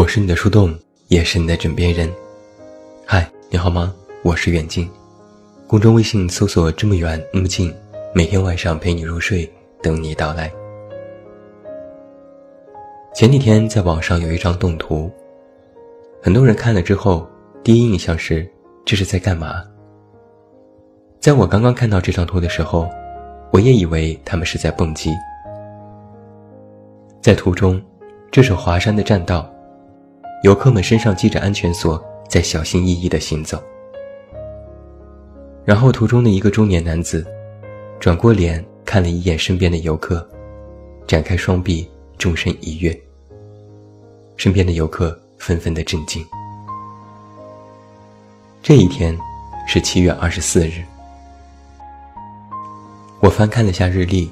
我是你的树洞，也是你的枕边人。嗨，你好吗？我是远近，公众微信搜索“这么远那么近”，每天晚上陪你入睡，等你到来。前几天在网上有一张动图，很多人看了之后，第一印象是这是在干嘛？在我刚刚看到这张图的时候，我也以为他们是在蹦极。在图中，这是华山的栈道。游客们身上系着安全锁，在小心翼翼地行走。然后，途中的一个中年男子转过脸看了一眼身边的游客，展开双臂，纵身一跃。身边的游客纷纷的震惊。这一天是七月二十四日。我翻看了下日历，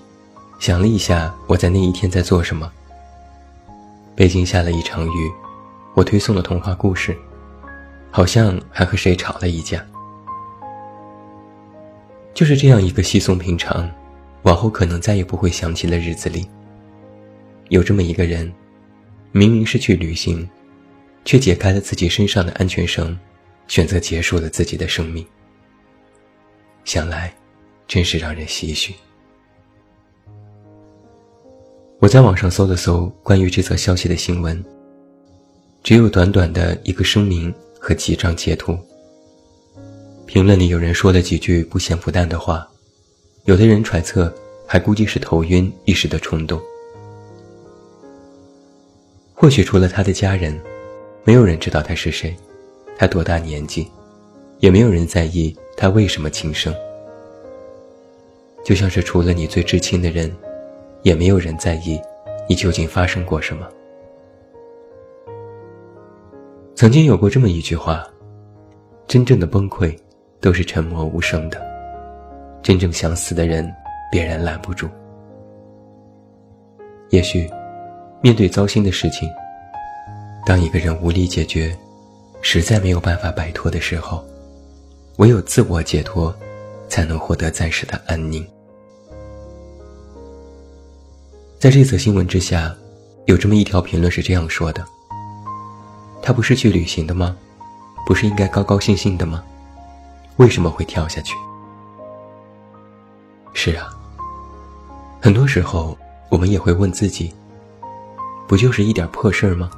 想了一下我在那一天在做什么。北京下了一场雨。我推送了童话故事，好像还和谁吵了一架。就是这样一个稀松平常，往后可能再也不会想起的日子里，有这么一个人，明明是去旅行，却解开了自己身上的安全绳，选择结束了自己的生命。想来，真是让人唏嘘。我在网上搜了搜关于这则消息的新闻。只有短短的一个声明和几张截图。评论里有人说了几句不咸不淡的话，有的人揣测还估计是头晕一时的冲动。或许除了他的家人，没有人知道他是谁，他多大年纪，也没有人在意他为什么轻生。就像是除了你最至亲的人，也没有人在意你究竟发生过什么。曾经有过这么一句话：“真正的崩溃，都是沉默无声的。真正想死的人，别人拦不住。”也许，面对糟心的事情，当一个人无力解决，实在没有办法摆脱的时候，唯有自我解脱，才能获得暂时的安宁。在这则新闻之下，有这么一条评论是这样说的。他不是去旅行的吗？不是应该高高兴兴的吗？为什么会跳下去？是啊，很多时候我们也会问自己：不就是一点破事儿吗？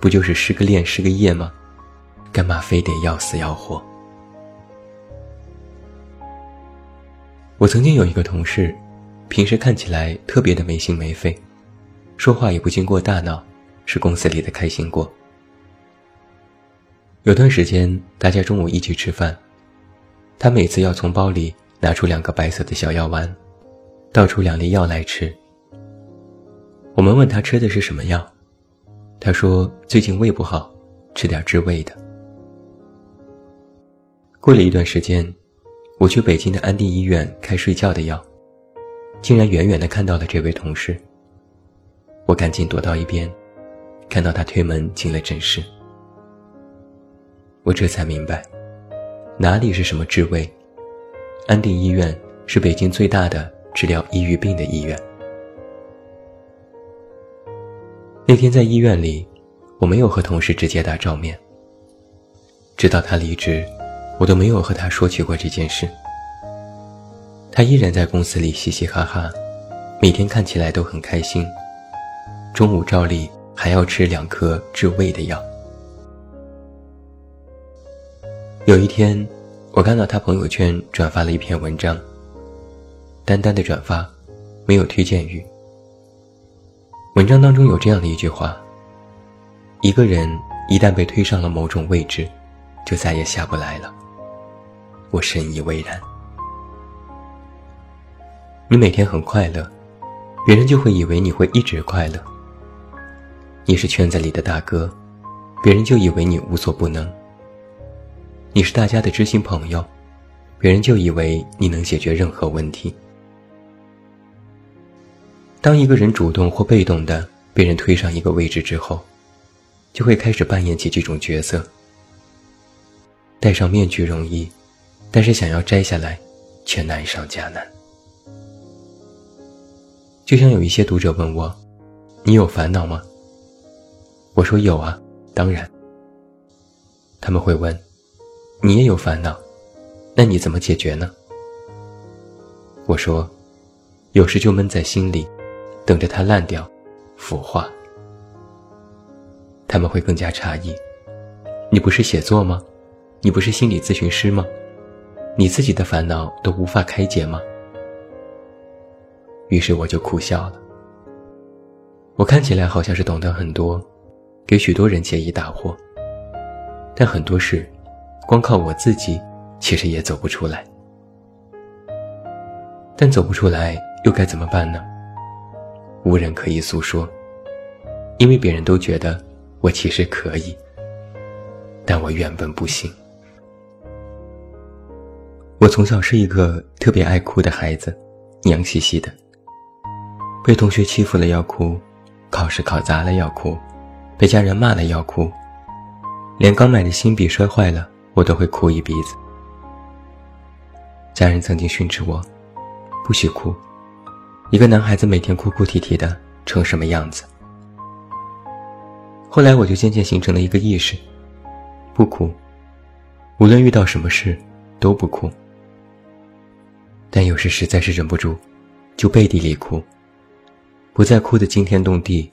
不就是失个恋、失个业吗？干嘛非得要死要活？我曾经有一个同事，平时看起来特别的没心没肺，说话也不经过大脑，是公司里的开心果。有段时间，大家中午一起吃饭，他每次要从包里拿出两个白色的小药丸，倒出两粒药来吃。我们问他吃的是什么药，他说最近胃不好，吃点治胃的。过了一段时间，我去北京的安定医院开睡觉的药，竟然远远的看到了这位同事。我赶紧躲到一边，看到他推门进了诊室。我这才明白，哪里是什么治胃？安定医院是北京最大的治疗抑郁病的医院。那天在医院里，我没有和同事直接打照面。直到他离职，我都没有和他说起过这件事。他依然在公司里嘻嘻哈哈，每天看起来都很开心。中午照例还要吃两颗治胃的药。有一天，我看到他朋友圈转发了一篇文章。单单的转发，没有推荐语。文章当中有这样的一句话：一个人一旦被推上了某种位置，就再也下不来了。我深以为然。你每天很快乐，别人就会以为你会一直快乐。你是圈子里的大哥，别人就以为你无所不能。你是大家的知心朋友，别人就以为你能解决任何问题。当一个人主动或被动的被人推上一个位置之后，就会开始扮演起这种角色。戴上面具容易，但是想要摘下来，却难上加难。就像有一些读者问我：“你有烦恼吗？”我说：“有啊，当然。他们会问：“你也有烦恼，那你怎么解决呢？”我说：“有时就闷在心里，等着它烂掉、腐化。”他们会更加诧异：“你不是写作吗？你不是心理咨询师吗？你自己的烦恼都无法开解吗？”于是我就苦笑了。我看起来好像是懂得很多，给许多人解疑答惑。但很多事，光靠我自己，其实也走不出来。但走不出来，又该怎么办呢？无人可以诉说，因为别人都觉得我其实可以，但我原本不行。我从小是一个特别爱哭的孩子，娘兮兮的。被同学欺负了要哭，考试考砸了要哭，被家人骂了要哭。连刚买的新笔摔坏了，我都会哭一鼻子。家人曾经训斥我，不许哭，一个男孩子每天哭哭啼啼的，成什么样子？后来我就渐渐形成了一个意识，不哭，无论遇到什么事都不哭。但有时实在是忍不住，就背地里哭，不再哭得惊天动地，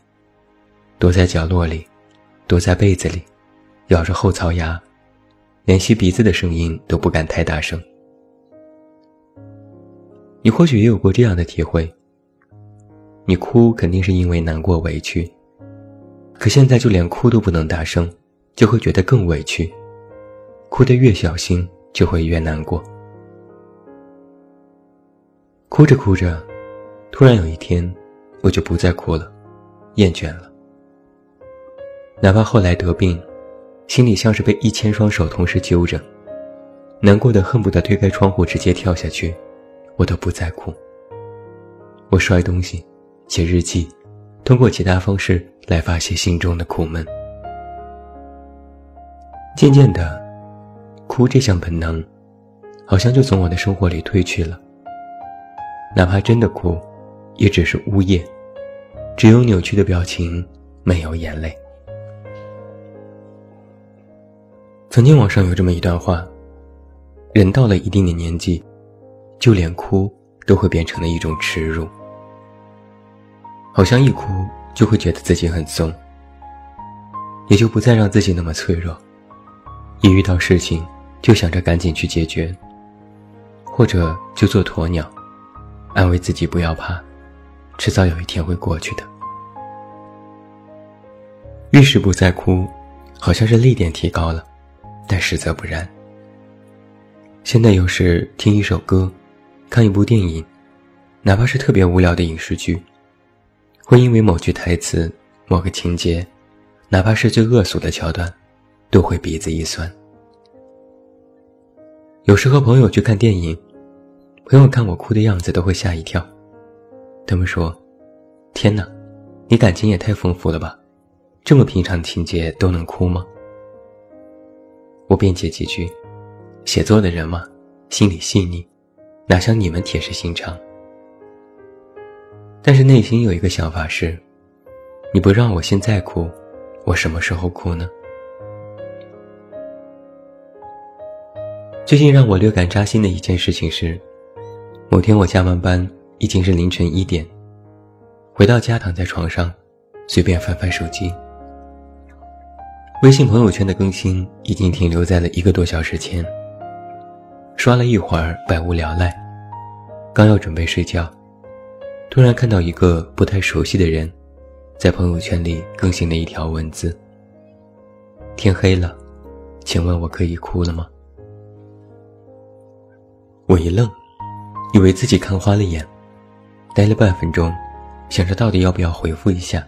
躲在角落里，躲在被子里。咬着后槽牙，连吸鼻子的声音都不敢太大声。你或许也有过这样的体会：你哭肯定是因为难过、委屈，可现在就连哭都不能大声，就会觉得更委屈。哭得越小心，就会越难过。哭着哭着，突然有一天，我就不再哭了，厌倦了。哪怕后来得病。心里像是被一千双手同时揪着，难过的恨不得推开窗户直接跳下去，我都不再哭。我摔东西，写日记，通过其他方式来发泄心中的苦闷。渐渐的，哭这项本能，好像就从我的生活里褪去了。哪怕真的哭，也只是呜咽，只有扭曲的表情，没有眼泪。曾经网上有这么一段话：人到了一定的年纪，就连哭都会变成了一种耻辱，好像一哭就会觉得自己很怂，也就不再让自己那么脆弱，一遇到事情就想着赶紧去解决，或者就做鸵鸟，安慰自己不要怕，迟早有一天会过去的。遇事不再哭，好像是泪点提高了。但实则不然。现在有时听一首歌，看一部电影，哪怕是特别无聊的影视剧，会因为某句台词、某个情节，哪怕是最恶俗的桥段，都会鼻子一酸。有时和朋友去看电影，朋友看我哭的样子都会吓一跳，他们说：“天哪，你感情也太丰富了吧，这么平常的情节都能哭吗？”我辩解几句，写作的人嘛，心里细腻，哪像你们铁石心肠。但是内心有一个想法是：你不让我现在哭，我什么时候哭呢？最近让我略感扎心的一件事情是，某天我加完班已经是凌晨一点，回到家躺在床上，随便翻翻手机。微信朋友圈的更新已经停留在了一个多小时前。刷了一会儿，百无聊赖，刚要准备睡觉，突然看到一个不太熟悉的人，在朋友圈里更新了一条文字：“天黑了，请问我可以哭了吗？”我一愣，以为自己看花了眼，呆了半分钟，想着到底要不要回复一下，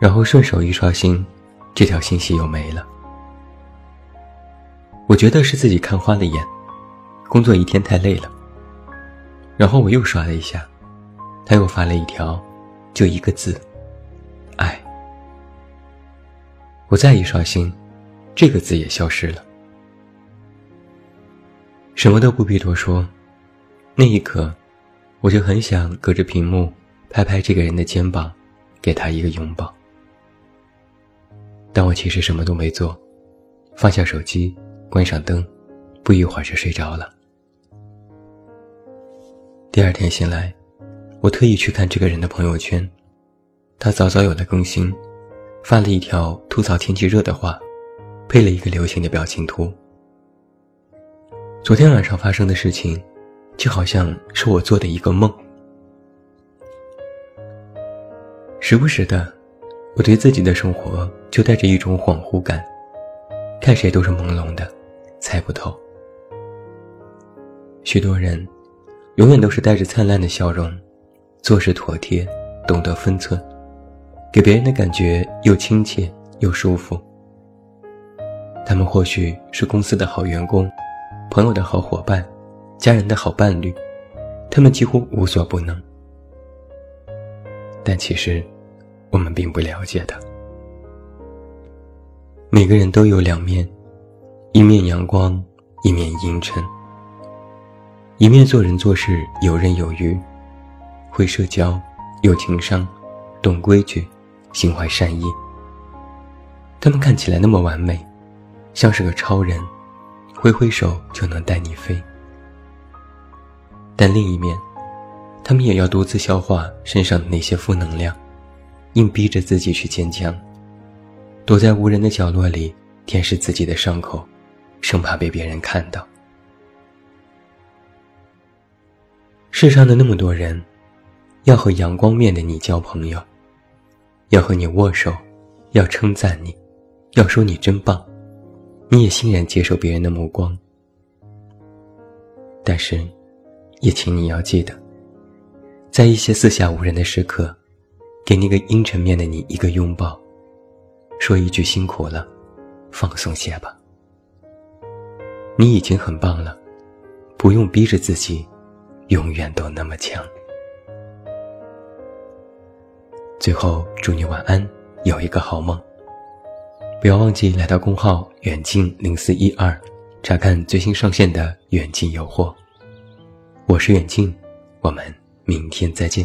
然后顺手一刷新。这条信息又没了，我觉得是自己看花了眼，工作一天太累了。然后我又刷了一下，他又发了一条，就一个字，爱。我再一刷新，这个字也消失了。什么都不必多说，那一刻，我就很想隔着屏幕拍拍这个人的肩膀，给他一个拥抱。但我其实什么都没做，放下手机，关上灯，不一会儿就睡着了。第二天醒来，我特意去看这个人的朋友圈，他早早有了更新，发了一条吐槽天气热的话，配了一个流行的表情图。昨天晚上发生的事情，就好像是我做的一个梦。时不时的，我对自己的生活就带着一种恍惚感，看谁都是朦胧的，猜不透。许多人。永远都是带着灿烂的笑容，做事妥帖，懂得分寸，给别人的感觉又亲切又舒服。他们或许是公司的好员工，朋友的好伙伴，家人的好伴侣，他们几乎无所不能。但其实，我们并不了解的。每个人都有两面，一面阳光，一面阴沉。一面做人做事游刃有余，会社交，有情商，懂规矩，心怀善意。他们看起来那么完美，像是个超人，挥挥手就能带你飞。但另一面，他们也要独自消化身上的那些负能量，硬逼着自己去坚强，躲在无人的角落里舔舐自己的伤口，生怕被别人看到。世上的那么多人，要和阳光面的你交朋友，要和你握手，要称赞你，要说你真棒，你也欣然接受别人的目光。但是，也请你要记得，在一些四下无人的时刻，给那个阴沉面的你一个拥抱，说一句辛苦了，放松些吧。你已经很棒了，不用逼着自己。永远都那么强。最后，祝你晚安，有一个好梦。不要忘记来到公号“远近零四一二”，查看最新上线的《远近有货》。我是远近，我们明天再见。